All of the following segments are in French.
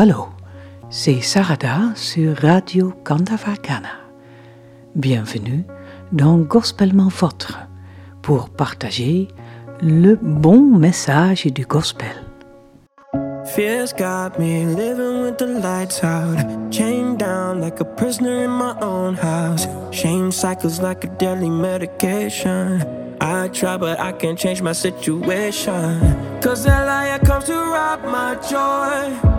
Allô, c'est Sarada sur Radio Kandavakana. Bienvenue dans Gospellement Votre pour partager le bon message du gospel. Fears got me living with the lights out. Chained down like a prisoner in my own house. Shame cycles like a deadly medication. I try, but I can't change my situation. Cause that liar comes to rob my joy.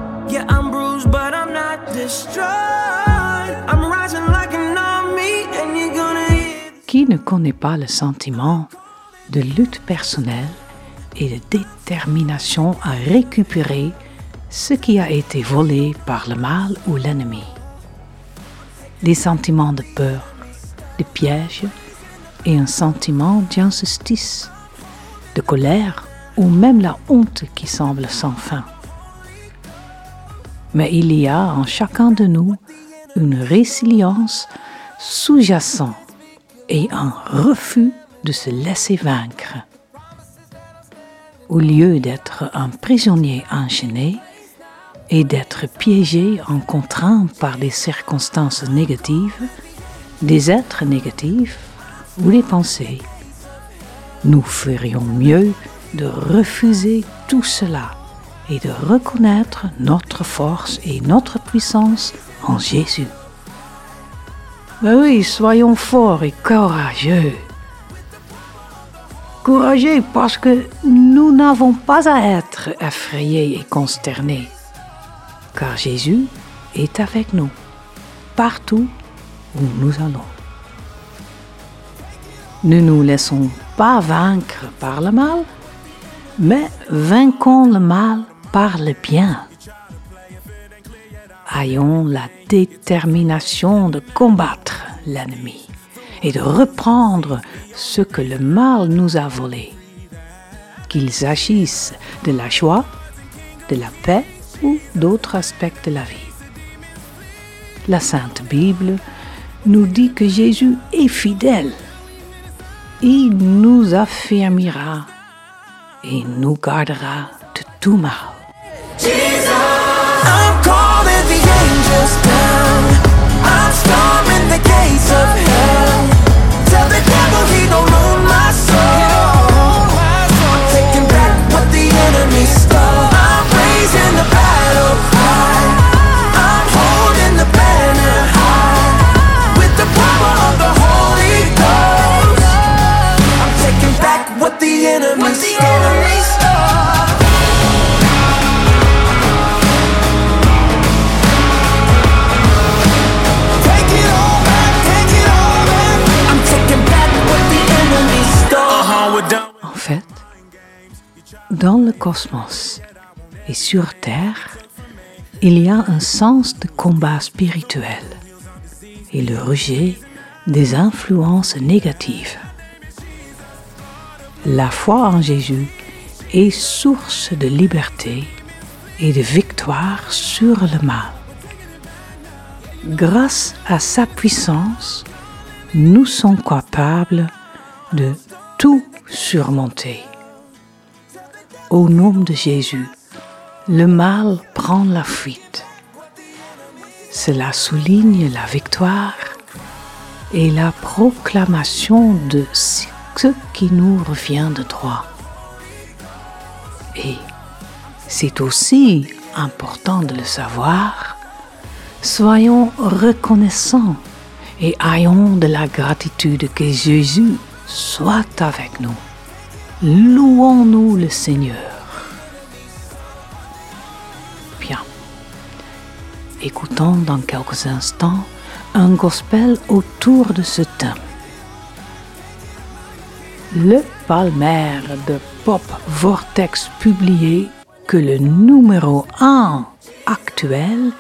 Qui ne connaît pas le sentiment de lutte personnelle et de détermination à récupérer ce qui a été volé par le mal ou l'ennemi? Des sentiments de peur, de piège et un sentiment d'injustice, de colère ou même la honte qui semble sans fin. Mais il y a en chacun de nous une résilience sous-jacente et un refus de se laisser vaincre. Au lieu d'être un prisonnier enchaîné et d'être piégé en contraint par des circonstances négatives, des êtres négatifs ou des pensées, nous ferions mieux de refuser tout cela et de reconnaître notre force et notre puissance en Jésus. Mais oui, soyons forts et courageux. Courageux parce que nous n'avons pas à être effrayés et consternés, car Jésus est avec nous, partout où nous allons. Ne nous laissons pas vaincre par le mal, mais vainquons le mal par le bien. Ayons la détermination de combattre l'ennemi et de reprendre ce que le mal nous a volé. Qu'ils agissent de la joie, de la paix ou d'autres aspects de la vie. La Sainte Bible nous dit que Jésus est fidèle. Il nous affirmera et nous gardera de tout mal. I'm calling the angels down. I'm storming the gates of dans le cosmos et sur Terre, il y a un sens de combat spirituel et le rejet des influences négatives. La foi en Jésus est source de liberté et de victoire sur le mal. Grâce à sa puissance, nous sommes capables de tout surmonter. Au nom de Jésus, le mal prend la fuite. Cela souligne la victoire et la proclamation de ce qui nous revient de droit. Et c'est aussi important de le savoir, soyons reconnaissants et ayons de la gratitude que Jésus soit avec nous. Louons-nous le Seigneur. Bien. Écoutons dans quelques instants un gospel autour de ce thème. Le palmaire de Pop Vortex publié que le numéro 1 actuel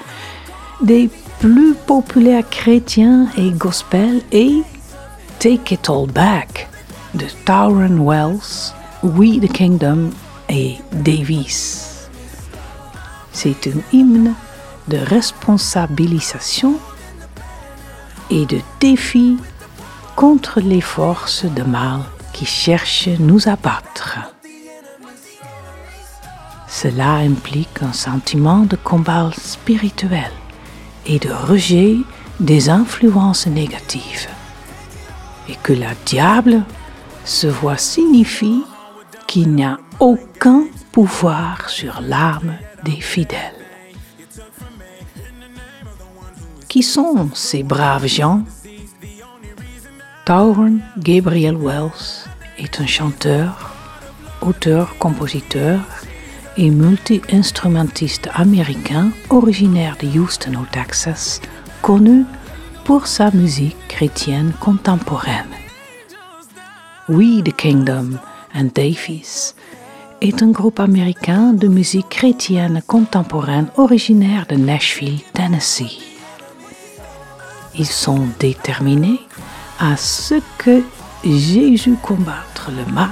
des plus populaires chrétiens et gospel est Take It All Back de Tauren Wells, We the Kingdom et Davis. C'est un hymne de responsabilisation et de défi contre les forces de mal qui cherchent nous abattre. Cela implique un sentiment de combat spirituel et de rejet des influences négatives. Et que la diable se voit signifie qu'il n'y a aucun pouvoir sur l'âme des fidèles. Qui sont ces braves gens? Tauren Gabriel Wells est un chanteur, auteur, compositeur et multi-instrumentiste américain originaire de Houston au Texas, connu pour sa musique chrétienne contemporaine. We the Kingdom and Davies est un groupe américain de musique chrétienne contemporaine originaire de Nashville, Tennessee. Ils sont déterminés à ce que Jésus combattre le mal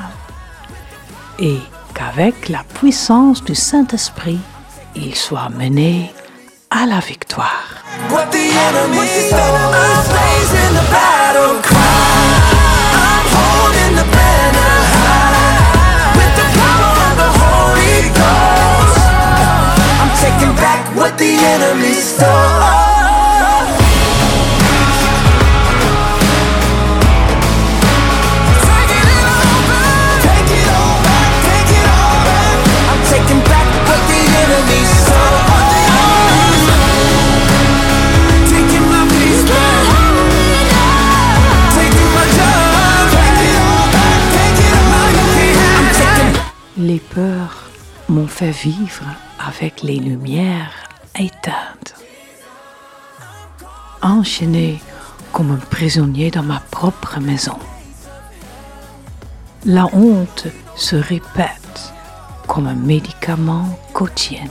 et qu'avec la puissance du Saint-Esprit, il soit mené à la victoire. Les peurs m'ont fait vivre avec les lumières éteintes. Enchaîné comme un prisonnier dans ma propre maison. La honte se répète comme un médicament quotidien.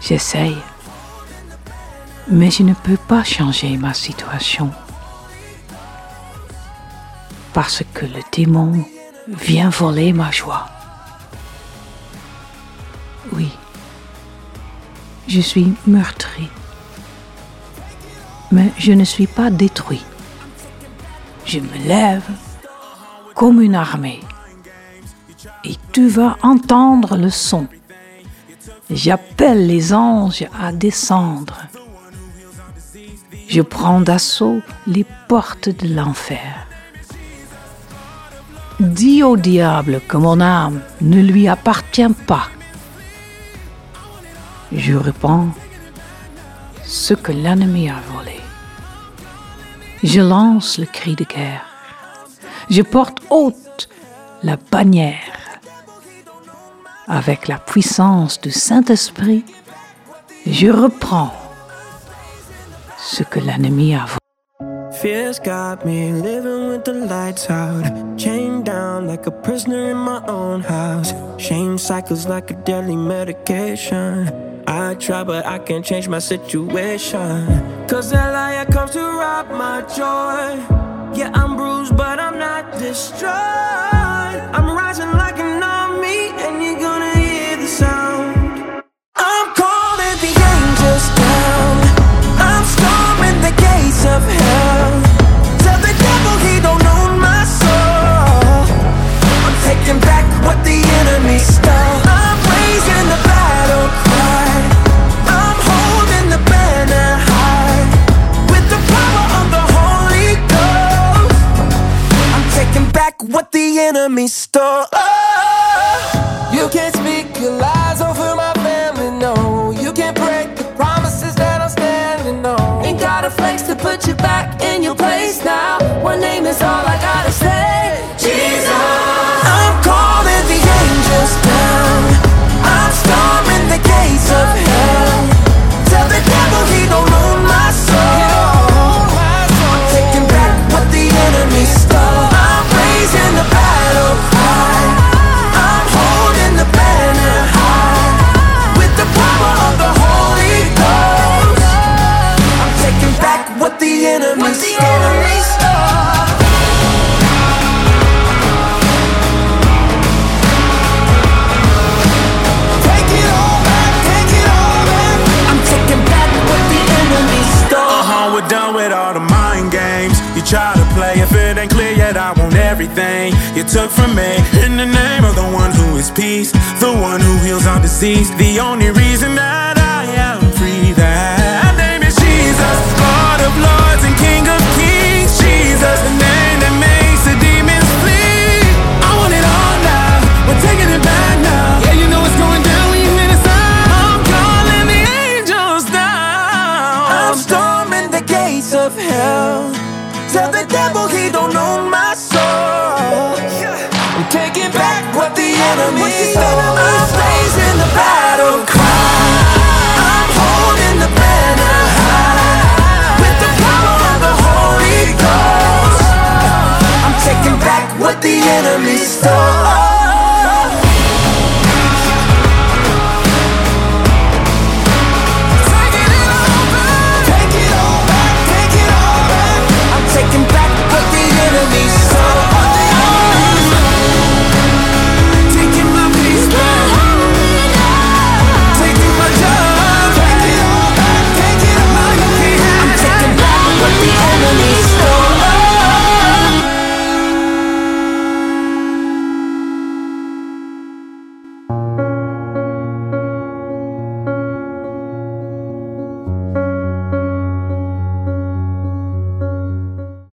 J'essaye, mais je ne peux pas changer ma situation parce que le démon vient voler ma joie. Je suis meurtri, mais je ne suis pas détruit. Je me lève comme une armée et tu vas entendre le son. J'appelle les anges à descendre. Je prends d'assaut les portes de l'enfer. Dis au diable que mon âme ne lui appartient pas. Je réponds ce que l'ennemi a volé. Je lance le cri de guerre. Je porte haute la bannière. Avec la puissance du Saint-Esprit, je reprends ce que l'ennemi a volé. Fears got me living with the lights out. Chained down like a prisoner in my own house. Shame cycles like a deadly medication. I try, but I can't change my situation. Cause that liar comes to rob my joy. Yeah, I'm bruised, but I'm not destroyed. I'm rising like an army, and enemy stole. Oh, you can't speak your lies over my family, no. You can't break the promises that I'm standing on. Ain't got a flex to put you back in your place now. One name is all I gotta say. Jesus. took from me. In the name of the one who is peace, the one who heals our disease, the only reason that enemy star